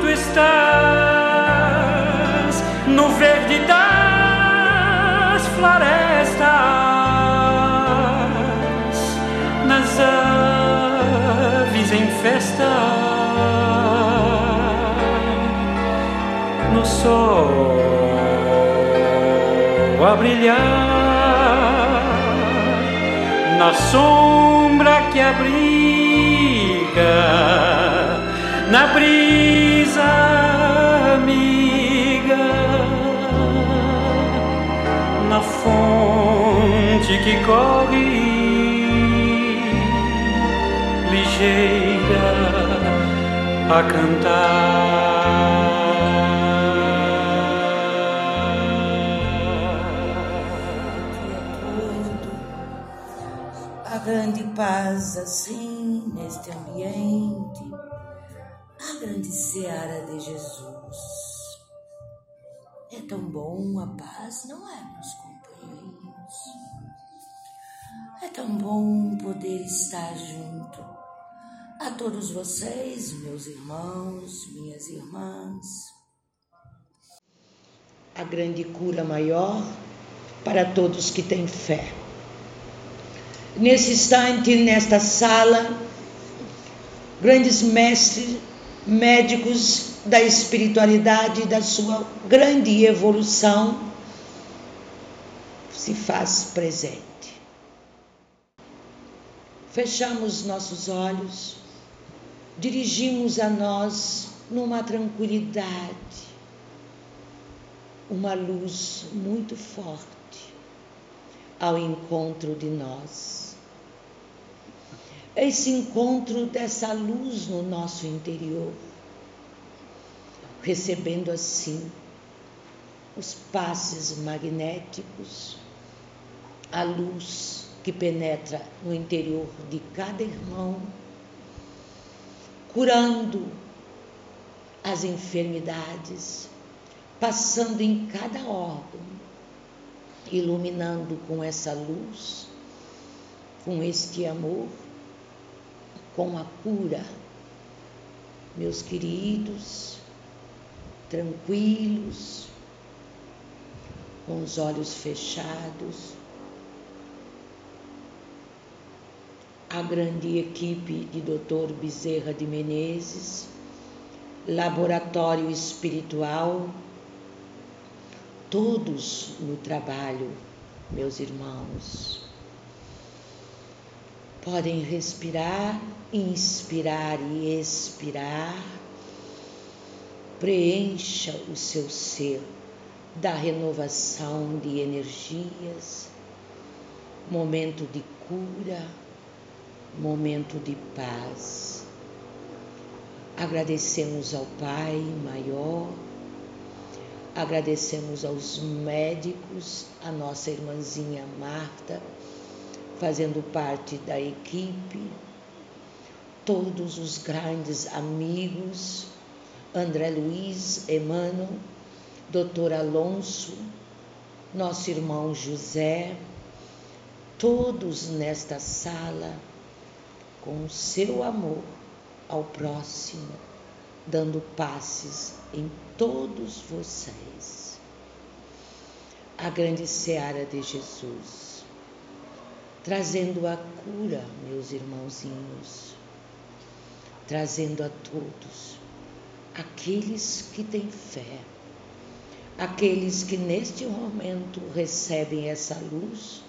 tu estás no verde das florestas, nas aves em festa, no sol a brilhar, na sombra que abriga, fonte que corre ligeira a cantar. a grande paz assim neste ambiente, a grande seara de Jesus. É tão bom a paz, não é, É tão bom poder estar junto a todos vocês, meus irmãos, minhas irmãs. A grande cura maior para todos que têm fé. Nesse instante, nesta sala, grandes mestres, médicos da espiritualidade, da sua grande evolução, se faz presente. Fechamos nossos olhos, dirigimos a nós numa tranquilidade, uma luz muito forte ao encontro de nós. Esse encontro dessa luz no nosso interior, recebendo assim os passes magnéticos a luz que penetra no interior de cada irmão, curando as enfermidades, passando em cada órgão, iluminando com essa luz, com este amor, com a cura. Meus queridos, tranquilos, com os olhos fechados, a grande equipe de Dr. Bezerra de Menezes, laboratório espiritual, todos no trabalho, meus irmãos. Podem respirar, inspirar e expirar. Preencha o seu ser da renovação de energias, momento de cura, momento de paz. Agradecemos ao Pai maior, agradecemos aos médicos, a nossa irmãzinha Marta, fazendo parte da equipe, todos os grandes amigos, André Luiz, Emmanuel, Doutor Alonso, nosso irmão José, todos nesta sala, com o seu amor ao próximo, dando passes em todos vocês. A grande seara de Jesus, trazendo a cura, meus irmãozinhos, trazendo a todos aqueles que têm fé, aqueles que neste momento recebem essa luz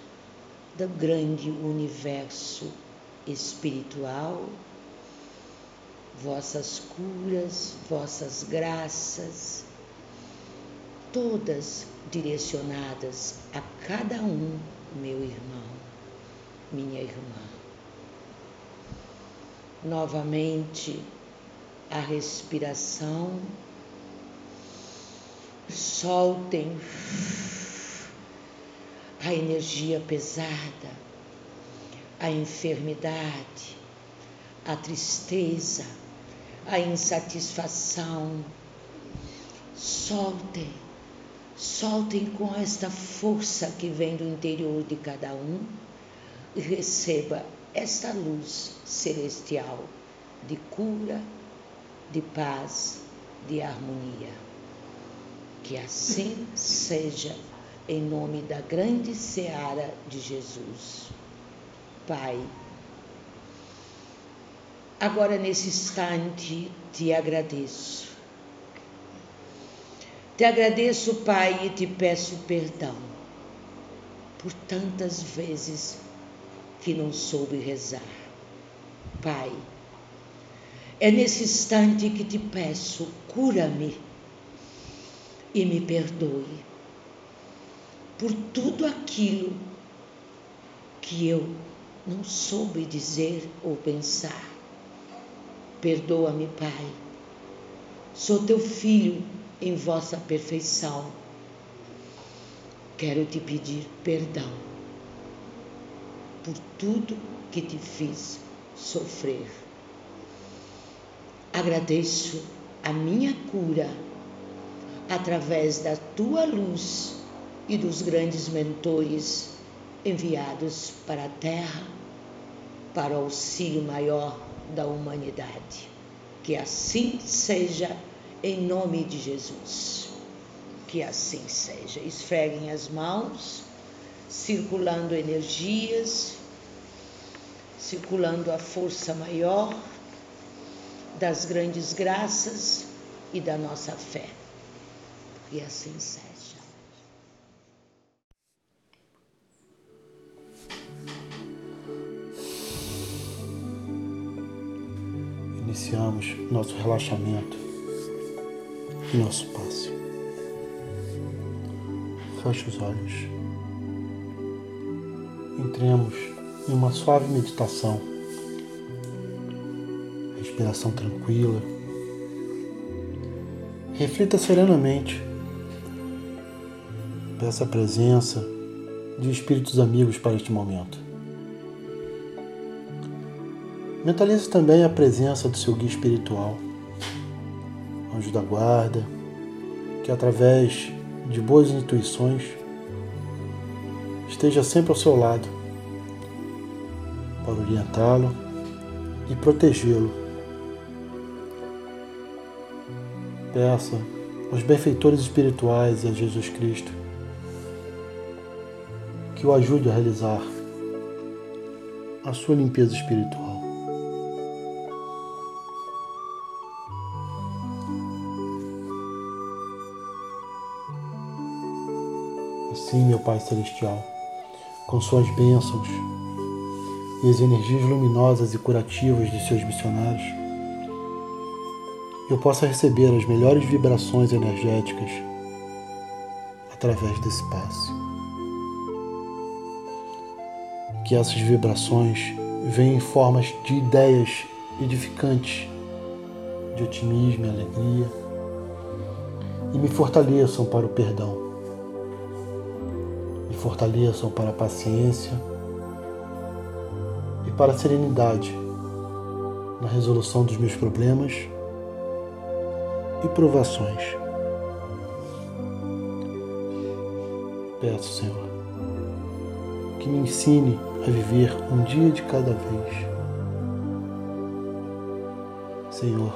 do grande universo espiritual, vossas curas, vossas graças, todas direcionadas a cada um, meu irmão, minha irmã. Novamente, a respiração, soltem a energia pesada, a enfermidade, a tristeza, a insatisfação. Soltem, soltem com esta força que vem do interior de cada um e receba esta luz celestial de cura, de paz, de harmonia. Que assim seja, em nome da grande seara de Jesus. Pai, agora nesse instante te agradeço. Te agradeço, Pai, e te peço perdão por tantas vezes que não soube rezar. Pai, é nesse instante que te peço, cura-me e me perdoe por tudo aquilo que eu não soube dizer ou pensar. Perdoa-me, Pai. Sou teu filho em vossa perfeição. Quero te pedir perdão por tudo que te fiz sofrer. Agradeço a minha cura através da tua luz e dos grandes mentores enviados para a Terra para o auxílio maior da humanidade. Que assim seja, em nome de Jesus. Que assim seja. Esfreguem as mãos, circulando energias, circulando a força maior das grandes graças e da nossa fé. Que assim seja. Iniciamos nosso relaxamento e nosso passe. Feche os olhos. Entremos em uma suave meditação. Respiração tranquila. Reflita serenamente. Peça a presença de espíritos amigos para este momento. Mentalize também a presença do seu guia espiritual, anjo da guarda, que através de boas intuições esteja sempre ao seu lado para orientá-lo e protegê-lo. Peça aos benfeitores espirituais e a Jesus Cristo que o ajude a realizar a sua limpeza espiritual. Pai Celestial, com suas bênçãos e as energias luminosas e curativas de seus missionários, eu possa receber as melhores vibrações energéticas através desse passe. Que essas vibrações venham em formas de ideias edificantes, de otimismo e alegria, e me fortaleçam para o perdão fortaleçam para a paciência e para a serenidade na resolução dos meus problemas e provações. Peço, Senhor, que me ensine a viver um dia de cada vez. Senhor,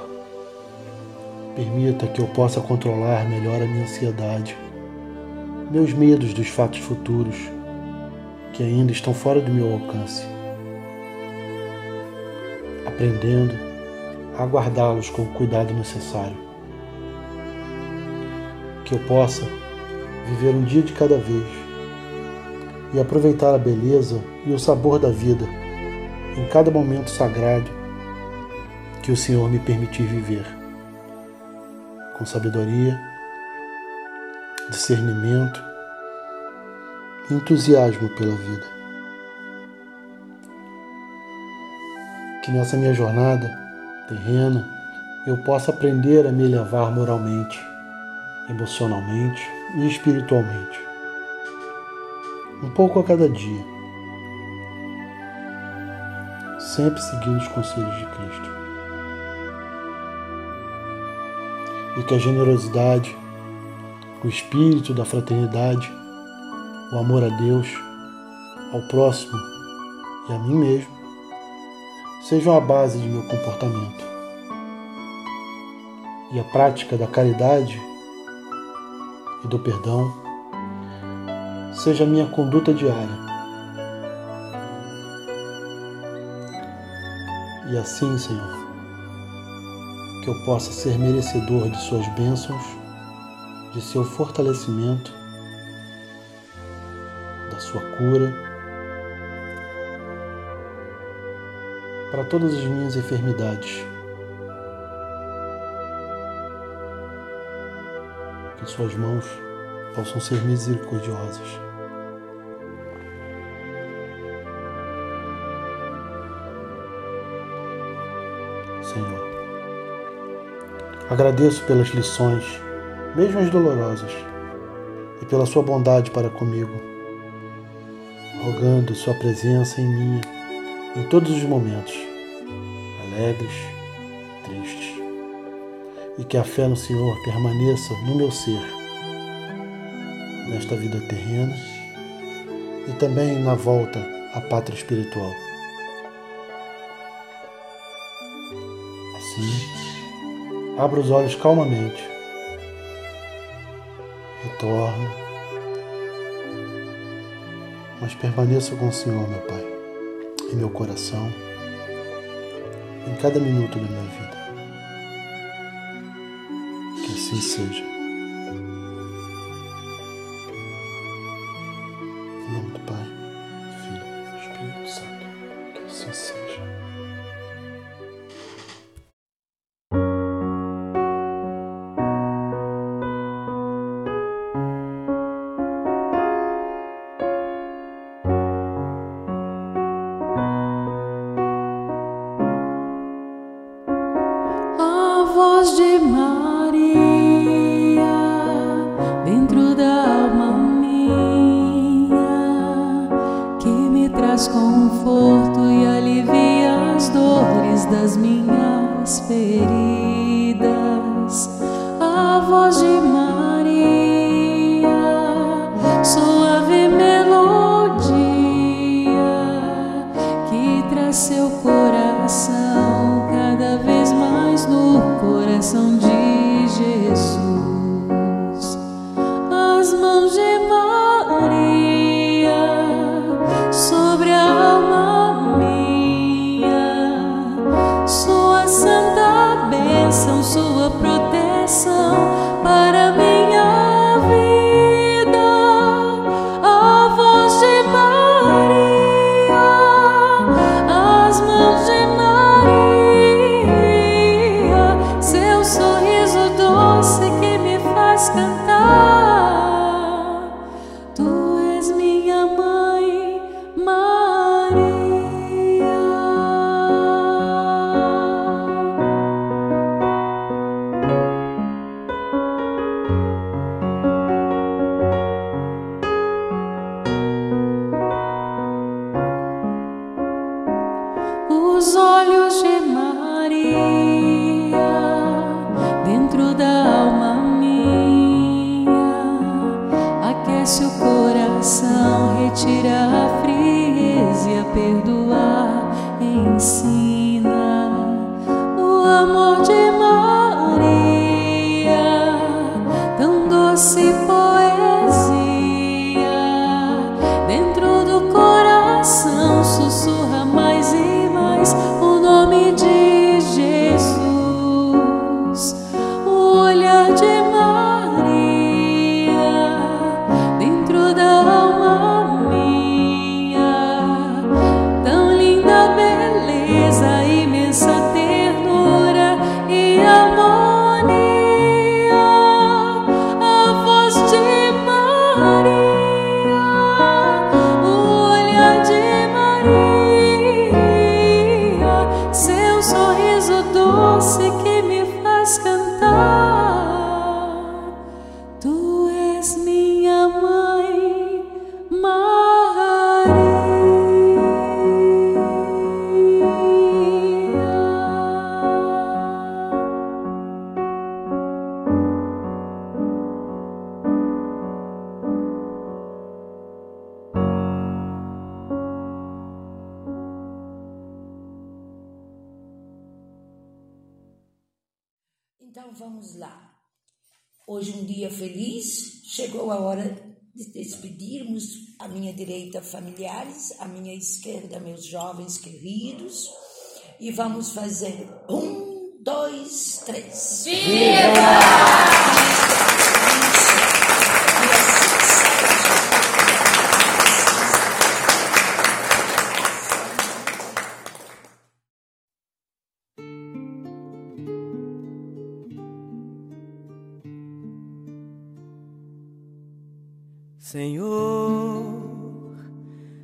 permita que eu possa controlar melhor a minha ansiedade meus medos dos fatos futuros que ainda estão fora do meu alcance, aprendendo a aguardá-los com o cuidado necessário. Que eu possa viver um dia de cada vez e aproveitar a beleza e o sabor da vida em cada momento sagrado que o Senhor me permitir viver, com sabedoria discernimento entusiasmo pela vida. Que nessa minha jornada terrena eu possa aprender a me elevar moralmente, emocionalmente e espiritualmente. Um pouco a cada dia, sempre seguindo os conselhos de Cristo. E que a generosidade o espírito da fraternidade, o amor a Deus, ao próximo e a mim mesmo sejam a base de meu comportamento. E a prática da caridade e do perdão seja a minha conduta diária. E assim, Senhor, que eu possa ser merecedor de Suas bênçãos de seu fortalecimento, da sua cura, para todas as minhas enfermidades. Que suas mãos possam ser misericordiosas. Senhor, agradeço pelas lições mesmo as dolorosas, e pela sua bondade para comigo, rogando sua presença em mim em todos os momentos, alegres, tristes, e que a fé no Senhor permaneça no meu ser, nesta vida terrena e também na volta à pátria espiritual. Assim, abra os olhos calmamente retorno, mas permaneça com o Senhor, meu Pai, em meu coração, em cada minuto da minha vida. Que assim seja. proteger. E vamos fazer um, dois, três. Senhor,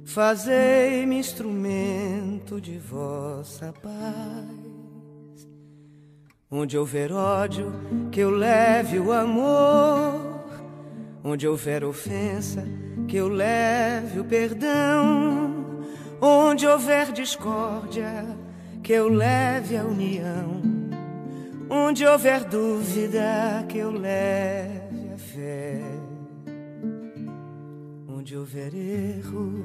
fazei-me instrumento de vossa paz. Onde houver ódio, que eu leve o amor. Onde houver ofensa, que eu leve o perdão. Onde houver discórdia, que eu leve a união. Onde houver dúvida, que eu leve a fé. Onde houver erro,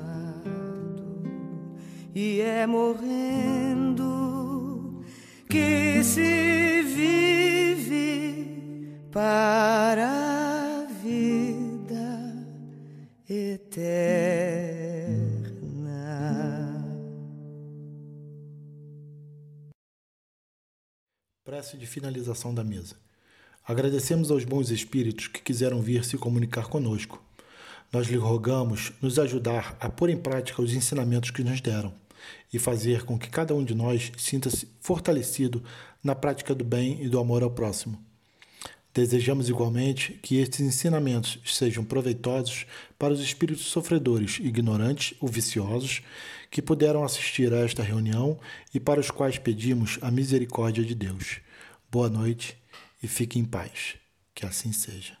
e é morrendo que se vive para a vida eterna. Prece de finalização da mesa. Agradecemos aos bons espíritos que quiseram vir se comunicar conosco. Nós lhe rogamos nos ajudar a pôr em prática os ensinamentos que nos deram e fazer com que cada um de nós sinta-se fortalecido na prática do bem e do amor ao próximo. Desejamos igualmente que estes ensinamentos sejam proveitosos para os espíritos sofredores, ignorantes ou viciosos que puderam assistir a esta reunião e para os quais pedimos a misericórdia de Deus. Boa noite e fique em paz. Que assim seja.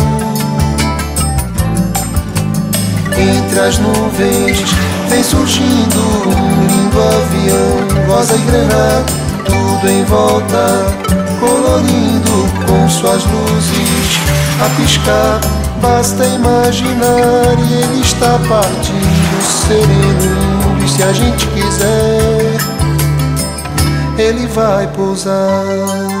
Entre as nuvens vem surgindo um lindo avião, rosa e grená, tudo em volta, colorindo com suas luzes a piscar. Basta imaginar e ele está partindo sereno. E se a gente quiser, ele vai pousar.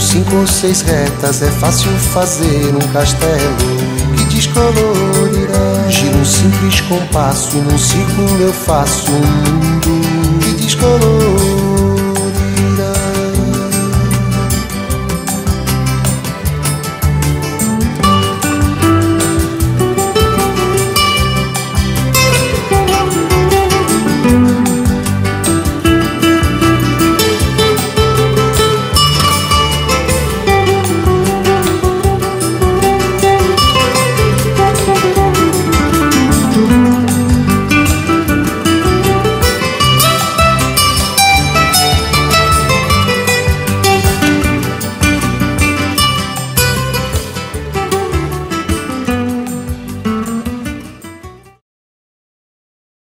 Com cinco ou seis retas é fácil fazer um castelo que descolorirá. Giro um simples compasso e num círculo eu faço um mundo que descolorirá.